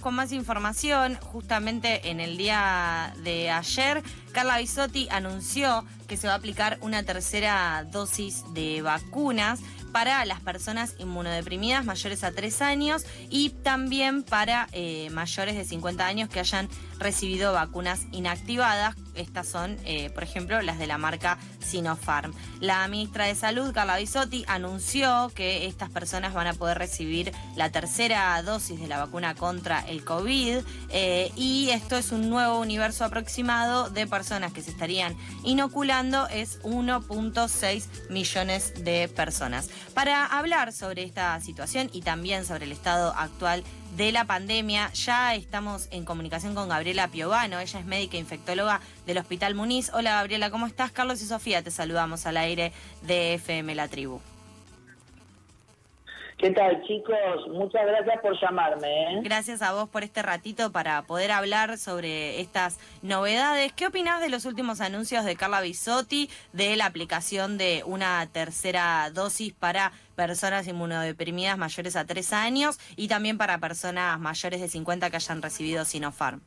con más información. Justamente en el día de ayer, Carla Bisotti anunció que se va a aplicar una tercera dosis de vacunas para las personas inmunodeprimidas mayores a 3 años y también para eh, mayores de 50 años que hayan recibido vacunas inactivadas. Estas son, eh, por ejemplo, las de la marca Sinopharm. La ministra de Salud, Carla Bisotti, anunció que estas personas van a poder recibir la tercera dosis de la vacuna contra el COVID eh, y esto es un nuevo universo aproximado de personas que se estarían inoculando, es 1.6 millones de personas. Para hablar sobre esta situación y también sobre el estado actual de la pandemia. Ya estamos en comunicación con Gabriela Piovano, ella es médica infectóloga del Hospital Muniz. Hola Gabriela, ¿cómo estás? Carlos y Sofía, te saludamos al aire de FM La Tribu. ¿Qué tal, chicos? Muchas gracias por llamarme. ¿eh? Gracias a vos por este ratito para poder hablar sobre estas novedades. ¿Qué opinás de los últimos anuncios de Carla Bisotti de la aplicación de una tercera dosis para personas inmunodeprimidas mayores a tres años y también para personas mayores de 50 que hayan recibido Sinopharm?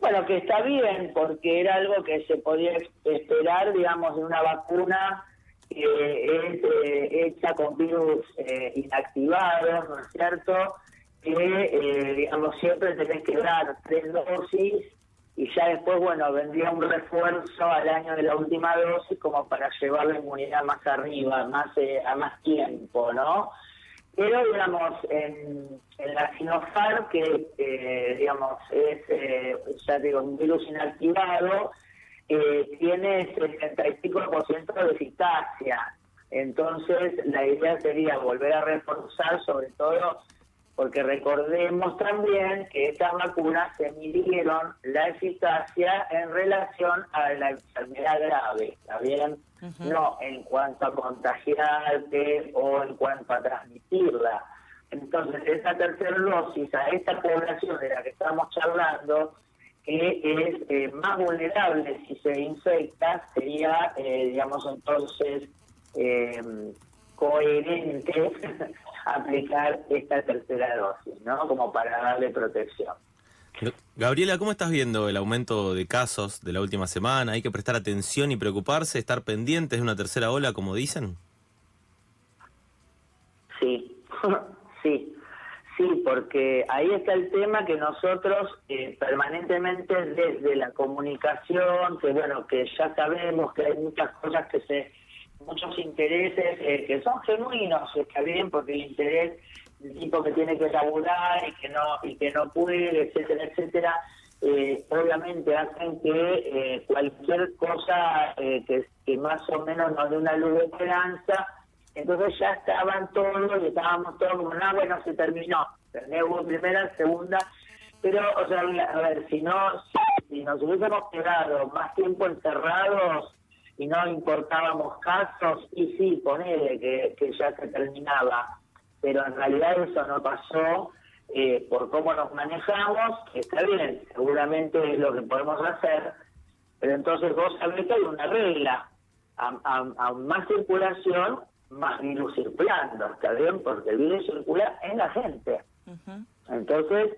Bueno, que está bien, porque era algo que se podía esperar, digamos, de una vacuna que es eh, hecha con virus eh, inactivados, ¿no es cierto? Que, eh, digamos, siempre tenés que dar tres dosis y ya después, bueno, vendría un refuerzo al año de la última dosis como para llevar la inmunidad más arriba, más a más tiempo, ¿no? Pero, digamos, en, la Sinopharm, que, digamos, es, ya digo, un virus inactivado, eh, tiene 65% de eficacia. Entonces, la idea sería volver a reforzar, sobre todo porque recordemos también que estas vacunas se midieron la eficacia en relación a la enfermedad grave, ¿está bien? No en cuanto a contagiarte o en cuanto a transmitirla. Entonces, esa tercera dosis a esta población de la que estamos charlando que es eh, más vulnerable si se infecta, sería, eh, digamos, entonces eh, coherente aplicar esta tercera dosis, ¿no? Como para darle protección. Gabriela, ¿cómo estás viendo el aumento de casos de la última semana? ¿Hay que prestar atención y preocuparse, estar pendientes de una tercera ola, como dicen? Sí, sí. Sí, porque ahí está el tema que nosotros eh, permanentemente desde la comunicación, que bueno, que ya sabemos que hay muchas cosas que se, muchos intereses eh, que son genuinos, está bien, porque el interés del tipo que tiene que laburar y que no y que no puede, etcétera, etcétera, eh, obviamente hacen que cualquier cosa que, que más o menos nos dé una luz de esperanza entonces ya estaban todos y estábamos todos como, no, bueno, se terminó. Hubo primera, segunda, pero, o sea, a ver, si no, si nos hubiésemos quedado más tiempo encerrados y no importábamos casos, y sí, ponele que, que ya se terminaba, pero en realidad eso no pasó eh, por cómo nos manejamos, está bien, seguramente es lo que podemos hacer, pero entonces vos sabés que hay una regla, a más circulación, más virus circulando, ¿está bien? Porque el virus circula en la gente. Entonces,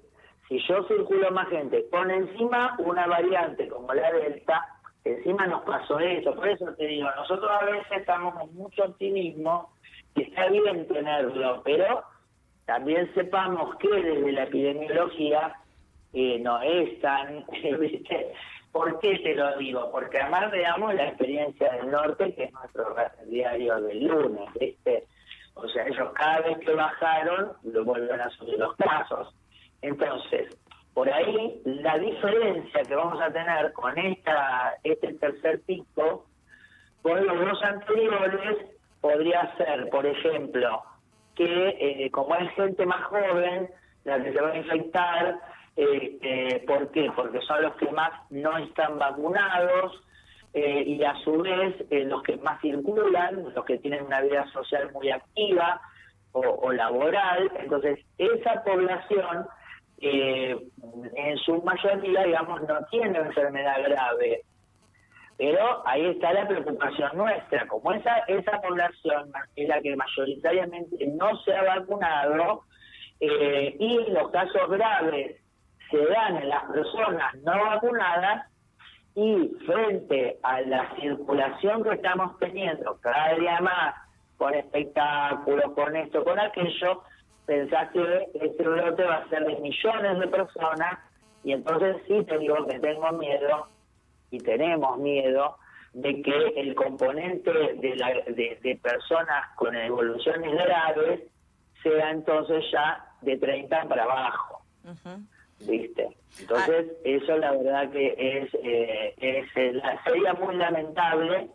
si yo circulo más gente, con encima una variante como la Delta, encima nos pasó eso. Por eso te digo, nosotros a veces estamos con mucho optimismo, y está bien tenerlo, pero también sepamos que desde la epidemiología eh, no es tan... ¿Por qué te lo digo? Porque además veamos la experiencia del norte, que es nuestro diario del lunes, ¿viste? O sea, ellos cada vez que bajaron, lo vuelven a subir los casos. Entonces, por ahí, la diferencia que vamos a tener con esta este tercer pico, con los dos anteriores, podría ser, por ejemplo, que eh, como es gente más joven, la que se va a infectar, eh, ¿Por qué? Porque son los que más no están vacunados eh, y a su vez eh, los que más circulan, los que tienen una vida social muy activa o, laboral. Entonces, esa población en su mayoría, digamos, no tiene enfermedad grave. Pero ahí está la preocupación nuestra. Como esa, esa población es la que mayoritariamente no se ha vacunado, eh, y los casos graves se dan en las personas no vacunadas y frente a la circulación que estamos teniendo cada día más con espectáculos, con esto, con aquello, pensás que este brote va a ser de millones de personas y entonces sí te digo que tengo miedo y tenemos miedo de que el componente de, la, de, personas con evoluciones graves sea entonces ya de 30 para abajo. ¿Viste? Entonces, ah. eso la verdad que es, eh, es eh, sería muy lamentable.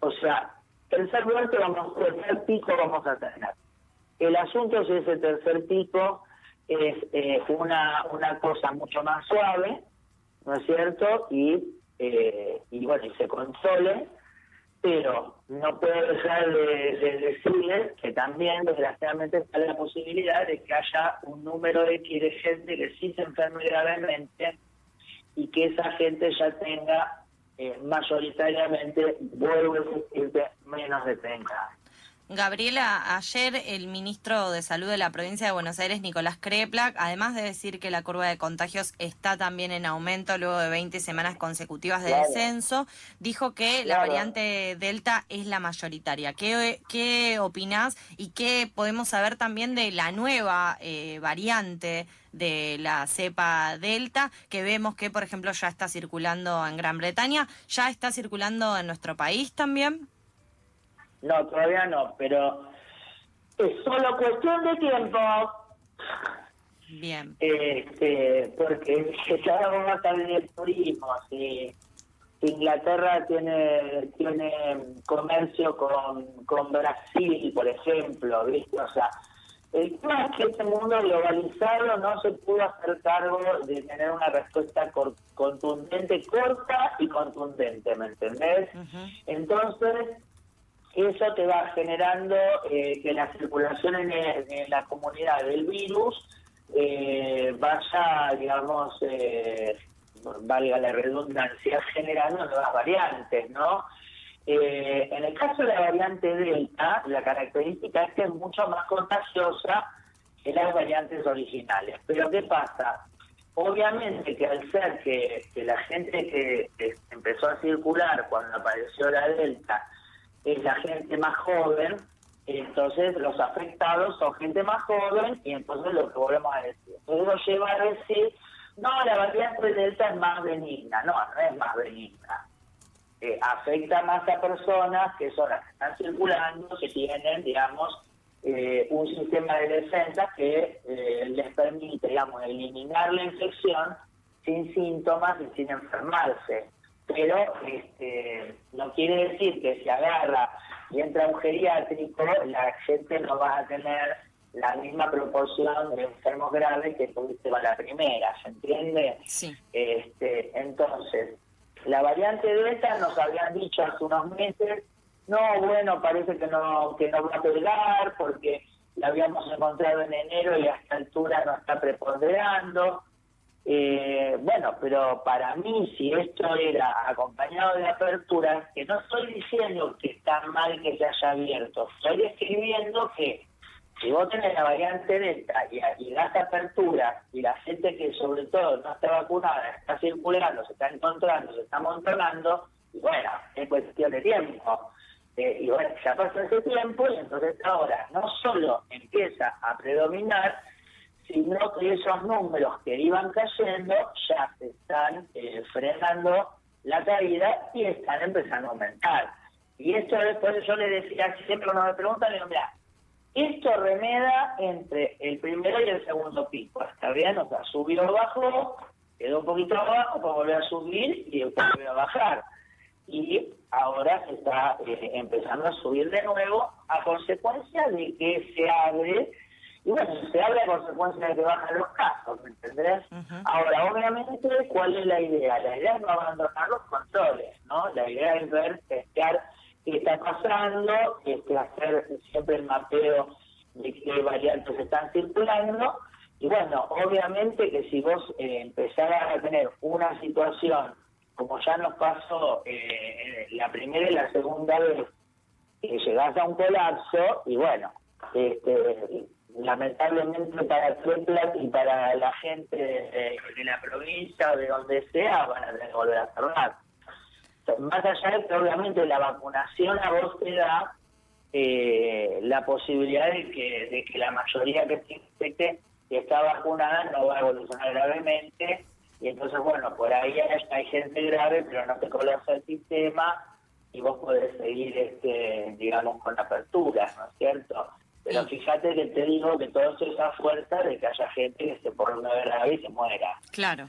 O sea, tercer muerte vamos, tercer pico vamos a tener. El asunto es ese tercer pico es eh, una, una cosa mucho más suave, ¿no es cierto? Y eh, y bueno, y se controle, pero no puedo dejar de, decirles que también, desgraciadamente, está la posibilidad de que haya un número de, de gente que sí se enferme gravemente y que esa gente ya tenga eh, mayoritariamente, vuelvo a decirte, menos de 30 Gabriela, ayer el ministro de Salud de la provincia de Buenos Aires, Nicolás Kreplak, además de decir que la curva de contagios está también en aumento luego de 20 semanas consecutivas de descenso, dijo que la variante Delta es la mayoritaria. ¿Qué, qué opinás y qué podemos saber también de la nueva eh, variante de la cepa Delta, que vemos que, por ejemplo, ya está circulando en Gran Bretaña, ya está circulando en nuestro país también? No, todavía no, pero es solo cuestión de tiempo. Bien. Este, porque ya vamos a estar en el turismo. Si, Inglaterra tiene tiene comercio con, con Brasil, por ejemplo, ¿viste? O sea, el tema es que este mundo globalizado no se pudo hacer cargo de tener una respuesta contundente, corta y contundente, ¿me entendés? Entonces, eso te va generando eh, que la circulación en, la comunidad del virus eh, vaya, digamos, eh, valga la redundancia, generando nuevas variantes, ¿no? en el caso de la variante Delta, la característica es que es mucho más contagiosa que las variantes originales. Pero ¿qué pasa? Obviamente que al ser que, la gente que empezó a circular cuando apareció la Delta, es la gente más joven, entonces los afectados son gente más joven y entonces lo que volvemos a decir. Entonces lo lleva a decir, no, la variante delta es más benigna. No, no es más benigna. Eh, afecta más a personas que son las que están circulando, que tienen, digamos, eh, un sistema de defensa que eh, les permite, digamos, eliminar la infección sin síntomas y sin enfermarse pero este, no quiere decir que si agarra y entra un geriátrico, la gente no va a tener la misma proporción de enfermos graves que tuviste con la primera, ¿se entiende? Sí. Este, entonces, la variante Delta nos habían dicho hace unos meses, no, bueno, parece que no, que no va a pegar porque la habíamos encontrado en enero y a esta altura no está preponderando. Eh, bueno, pero para mí, si esto era acompañado de apertura, que no estoy diciendo que está mal que se haya abierto, estoy escribiendo que si vos tenés la variante Delta y, y das apertura y la gente que sobre todo no está vacunada está circulando, se está encontrando, se está amontonando, y bueno, es cuestión de tiempo. Eh, y bueno, ya pasó ese tiempo y entonces ahora no solo empieza a predominar, sino que esos números que iban cayendo ya se están eh, frenando la caída y están empezando a aumentar. Y esto después yo le decía, siempre cuando me preguntan, le digo, mira, esto remeda entre el primero y el segundo pico, ¿está bien? O sea, subió o bajó, quedó un poquito abajo para volver a subir y después volver a bajar. Y ahora se está eh, empezando a subir de nuevo a consecuencia de que se abre y bueno, se habla de consecuencias de que bajan los casos, ¿me entendés? Ahora, obviamente, ¿cuál es la idea? La idea es no abandonar los controles, ¿no? La idea es ver, testear qué está pasando, este, hacer siempre el mapeo de qué variantes están circulando. Y bueno, obviamente que si vos eh, a tener una situación, como ya nos pasó eh, la primera y la segunda vez, que llegás a un colapso, y bueno, este, lamentablemente para Teplat y para la gente de, la provincia o de donde sea van a volver a cerrar. Más allá de que obviamente la vacunación a vos te da eh, la posibilidad de que, de que la mayoría que se que está vacunada no va a evolucionar gravemente y entonces bueno por ahí hay, gente grave pero no te conoce el sistema y vos podés seguir este digamos con apertura ¿no es cierto? Pero fíjate que te digo que todo eso es a fuerza de que haya gente que se ponga una grave y se muera. Claro.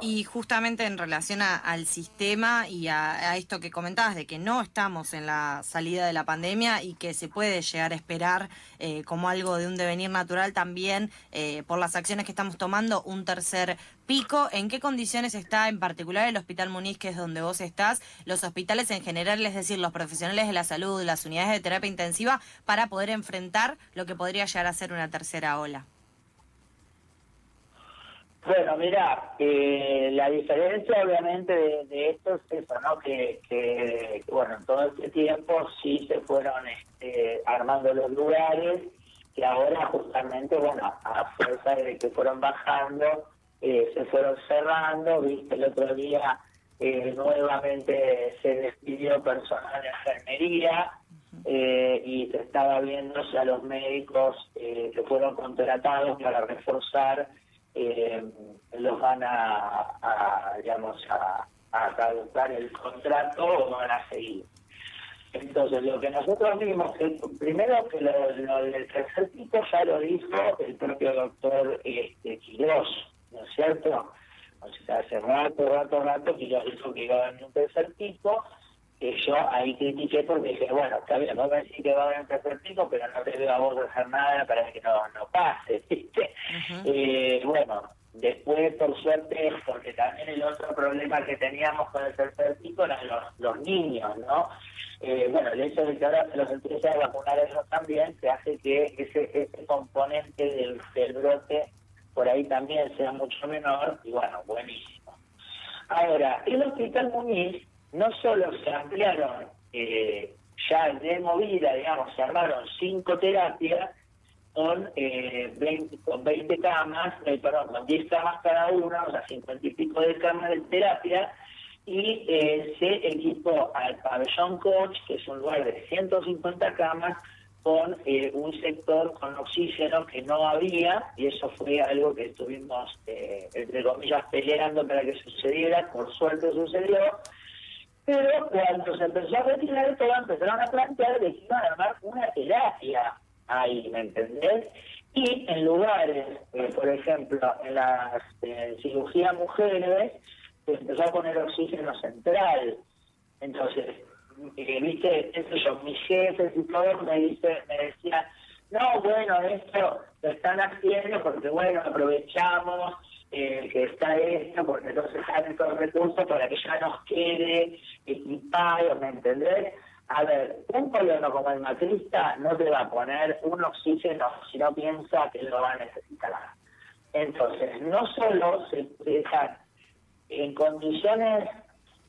Y justamente en relación al sistema y a, esto que comentabas, de que no estamos en la salida de la pandemia y que se puede llegar a esperar eh, como algo de un devenir natural también eh, por las acciones que estamos tomando, un tercer pico. ¿En qué condiciones está en particular el Hospital Muniz, que es donde vos estás, los hospitales en general, es decir, los profesionales de la salud, las unidades de terapia intensiva, para poder enfrentar lo que podría llegar a ser una tercera ola? Bueno, mira, eh, la diferencia obviamente de, esto es eso, ¿no? Que, que, bueno, en todo este tiempo sí se fueron este, armando los lugares, que ahora justamente, bueno, a fuerza de que fueron bajando, eh, se fueron cerrando, viste, el otro día eh, nuevamente se despidió personal de enfermería eh, y se estaba viendo a los médicos que fueron contratados para reforzar los van a, digamos, a, a caducar el contrato o van a seguir. Entonces, lo que nosotros vimos, primero que lo, del tercer tipo ya lo dijo el propio doctor este, Quirós, ¿no es cierto? O sea, hace rato, rato, rato yo dijo que iba a haber un tercer pico, que yo ahí critiqué porque dije, bueno, está bien, vos me decís que va a haber un tercer pico, pero no te veo a vos hacer nada para que no, no pase, ¿viste? eh, bueno, después, por suerte, porque también el otro problema que teníamos con el tercer pico eran los, los niños, ¿no? Eh, bueno, el hecho de que ahora se los empiece a vacunar ellos también, se hace que ese, ese componente del, del brote por ahí también sea mucho menor, y bueno, buenísimo. Ahora, el Hospital Muñiz no solo se ampliaron eh, ya de movida, digamos, se armaron cinco terapias con, eh, 20, con 20 camas, eh, perdón, con 10 camas cada una, o sea, 50 y pico de camas de terapia, y eh, se equipó al pabellón coach, que es un lugar de 150 camas, con eh, un sector con oxígeno que no había, y eso fue algo que estuvimos, eh, entre comillas, peleando para que sucediera, por suerte sucedió, pero cuando se empezó a retirar todo, empezaron a plantear que iban a armar una terapia ahí, ¿me entendés? Y en lugares, eh, por ejemplo, en las cirugías mujeres, se empezó a poner oxígeno central. Entonces, eh, viste, eso yo, mis jefes y todos me, dice, me decían, no, bueno, esto lo están haciendo porque, bueno, aprovechamos eh, que está esto, porque entonces salen los recursos para que ya nos quede equipado, ¿me entendés? A ver, un gobierno como el macrista no te va a poner un oxígeno si no piensa que lo va a necesitar. Entonces, no solo se dejan en condiciones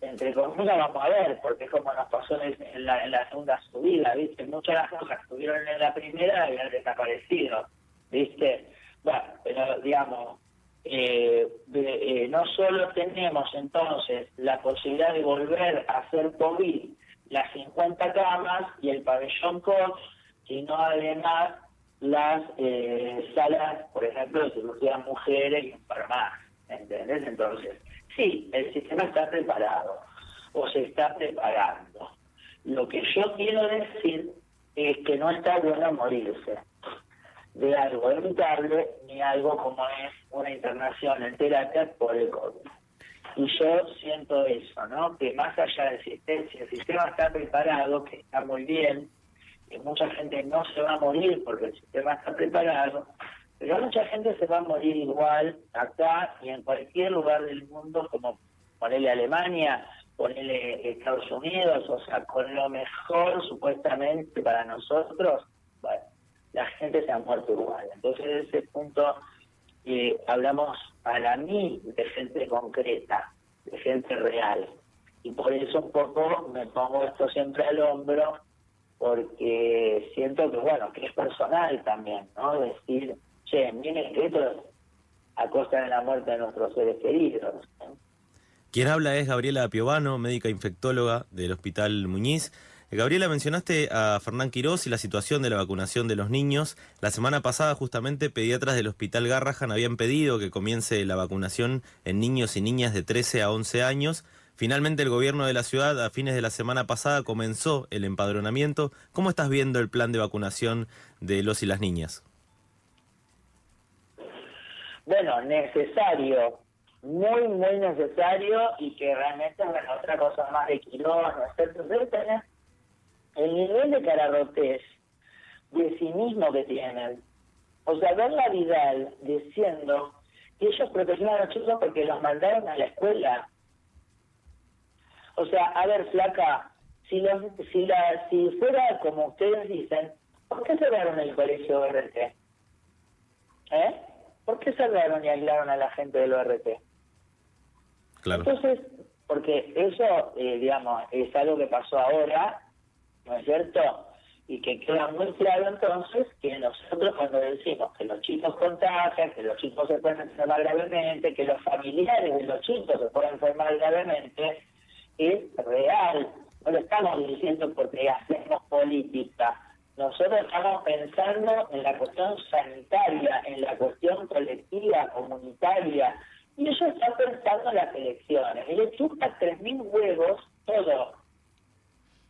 entre comillas vamos a ver, porque es como nos pasó en, la, segunda subida, ¿viste? Muchas de las cosas que estuvieron en la primera habían desaparecido, ¿viste? Bueno, pero digamos, eh, eh, no solo tenemos entonces la posibilidad de volver a hacer COVID las 50 camas y el pabellón COX, sino además las eh, salas, por ejemplo, de cirugía mujeres y más, ¿entendés? Entonces, Sí, el sistema está preparado o se está preparando. Lo que yo quiero decir es que no está bueno morirse de algo evitable ni algo como es una internación en terapia por el COVID. Y yo siento eso, ¿no? Que más allá del sistema, si el sistema está preparado, que está muy bien, que mucha gente no se va a morir porque el sistema está preparado, pero mucha gente se va a morir igual acá y en cualquier lugar del mundo, como ponerle Alemania, ponerle Estados Unidos, o sea, con lo mejor supuestamente para nosotros, bueno, la gente se ha muerto igual. Entonces, en ese punto eh, hablamos para mí de gente concreta, de gente real. Y por eso un poco me pongo esto siempre al hombro porque siento que, bueno, que es personal también, ¿no? Decir, che, miren que esto es a costa de la muerte de nuestros seres queridos. Quien habla es Gabriela Piovano, médica infectóloga del Hospital Muñiz. Gabriela, mencionaste a Fernán Quirós y la situación de la vacunación de los niños. La semana pasada, justamente, pediatras del Hospital Garrahan habían pedido que comience la vacunación en niños y niñas de 13 a 11 años. Finalmente, el gobierno de la ciudad, a fines de la semana pasada, comenzó el empadronamiento. ¿Cómo estás viendo el plan de vacunación de los y las niñas? Bueno, necesario, muy, muy necesario y que realmente, bueno, otra cosa más de ¿no es cierto? el nivel de cararrotés, de cinismo que tienen. O sea, ver la Vidal diciendo que ellos protegían a los chicos porque los mandaron a la escuela. O sea, a ver, flaca, si, los, si, la, si fuera como ustedes dicen, ¿por qué cerraron el colegio RT? ¿Eh? ¿Por qué cerraron y aislaron a la gente del ORT? Claro. Entonces, porque eso, eh, digamos, es algo que pasó ahora ¿no es cierto? Y que queda muy claro entonces que nosotros cuando decimos que los chicos contagian, que los chicos se pueden enfermar gravemente, que los familiares de los chicos se pueden enfermar gravemente, es real. No lo estamos diciendo porque hacemos política. Nosotros estamos pensando en la cuestión sanitaria, en la cuestión colectiva, comunitaria, y ellos están pensando en las elecciones. Y le chupa tres mil huevos todo,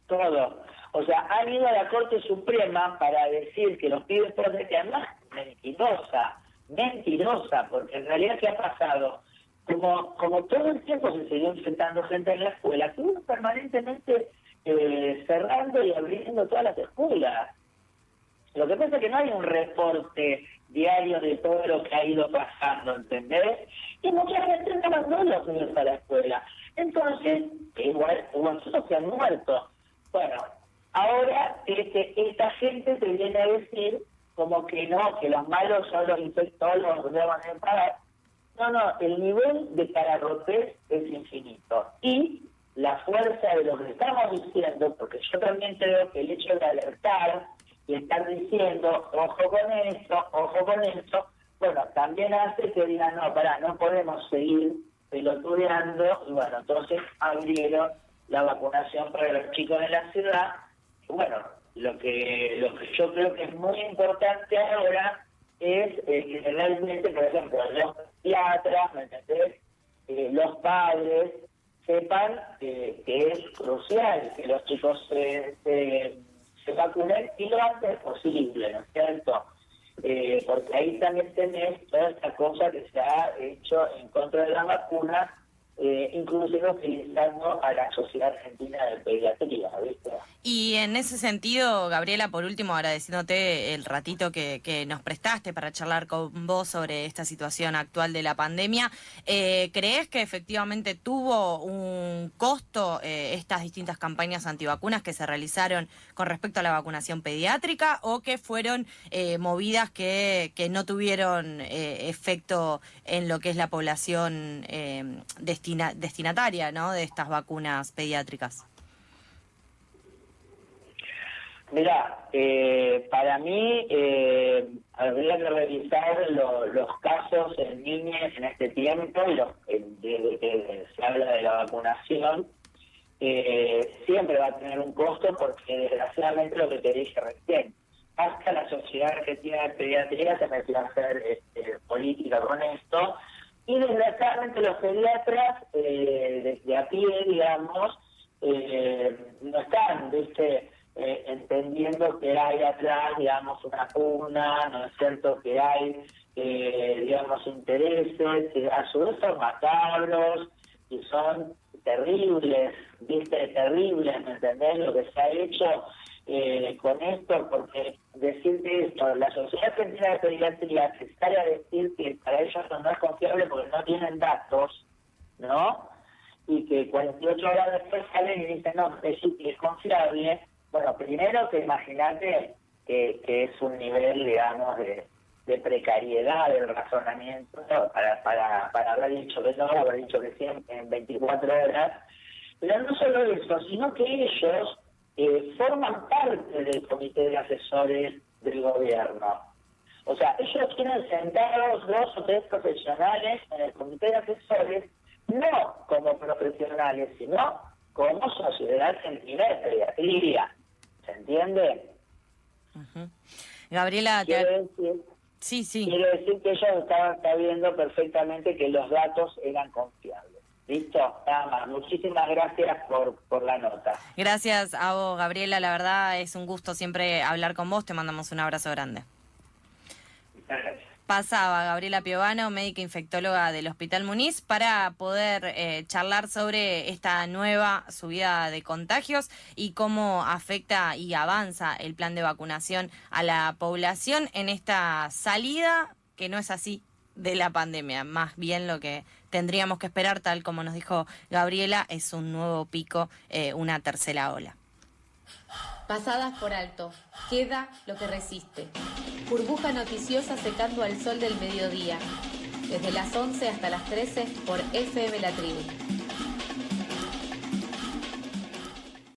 todo. O sea, han ido a la Corte Suprema para decir que los pibes que además mentirosa, mentirosa, porque en realidad ¿qué ha pasado? Como, como todo el tiempo se siguió infectando gente en la escuela, estuvimos permanentemente eh, cerrando y abriendo todas las escuelas. Lo que pasa es que no hay un reporte diario de todo lo que ha ido pasando, ¿entendés? Y mucha gente no mandó los niños a la escuela. Entonces, igual nosotros que han muerto. Bueno, Ahora este, esta gente te viene a decir como que no, que los malos son los infectólogos que van a pagar. No, no, el nivel de cararrotés es infinito. Y la fuerza de lo que estamos diciendo, porque yo también creo que el hecho de alertar y estar diciendo, ojo con esto, ojo con esto, bueno, también hace que digan, no, pará, no podemos seguir pelotudeando, y bueno, entonces abrieron la vacunación para los chicos de la ciudad, bueno, lo que, lo que yo creo que es muy importante ahora es eh, realmente, por ejemplo, los pediatras, ¿me entendés? Eh, los padres sepan que es crucial que los chicos se, se, vacunen y lo antes posible, ¿no es cierto? Eh, porque ahí también tenés toda esta cosa que se ha hecho en contra de la vacuna eh, inclusive utilizando a la Sociedad Argentina de Pediatría, ¿viste? Y en ese sentido, Gabriela, por último, agradeciéndote el ratito que, nos prestaste para charlar con vos sobre esta situación actual de la pandemia, eh, ¿crees que efectivamente tuvo un costo eh, estas distintas campañas antivacunas que se realizaron con respecto a la vacunación pediátrica o que fueron eh, movidas que, que no tuvieron efecto en lo que es la población destinada? Destinataria ¿no? de estas vacunas pediátricas? Mira, eh, para mí eh, habría que revisar los casos en niñas en este tiempo, los, desde que se habla de la vacunación, eh, siempre va a tener un costo porque desgraciadamente lo que te dije recién, hasta la Sociedad Argentina de Pediatría se metió a hacer este, política con esto y desgraciadamente los pediatras, eh, desde a pie, digamos, eh, no están, ¿viste? Eh, entendiendo que hay atrás, digamos, una pugna, ¿no es cierto? Que hay, digamos, intereses, que a su vez son macabros y son terribles, ¿viste? Terribles, ¿me entendés? Lo que se ha hecho eh, con esto, porque decirte esto, la Sociedad Argentina de Pediatría se sale a decir que para ellos no es confiable porque no tienen datos, ¿no? Y que 48 horas después salen y dicen, no, es, es confiable. Bueno, primero que imagínate que, es un nivel, digamos, de, precariedad del razonamiento para, para, para haber dicho que no, haber dicho que siempre en 24 horas. Pero no solo eso, sino que ellos eh, forman parte del comité de asesores del gobierno. O sea, ellos tienen sentados dos o tres profesionales en el comité de asesores, no como profesionales, sino como sociedad pediatría. ¿Se entiende? Gabriela, quiero decir, sí, sí. quiero decir que ellos estaban sabiendo perfectamente que los datos eran confiables. Listo, nada más. Muchísimas gracias por, por la nota. Gracias a vos, Gabriela. La verdad es un gusto siempre hablar con vos. Te mandamos un abrazo grande. Gracias pasaba Gabriela Piovano, médica infectóloga del Hospital Muniz, para poder eh, charlar sobre esta nueva subida de contagios y cómo afecta y avanza el plan de vacunación a la población en esta salida, que no es así de la pandemia, más bien lo que tendríamos que esperar, tal como nos dijo Gabriela, es un nuevo pico, eh, una tercera ola. Pasadas por alto, queda lo que resiste. Burbuja noticiosa secando al sol del mediodía. Desde las 11 hasta las 13 por FM La Tribu.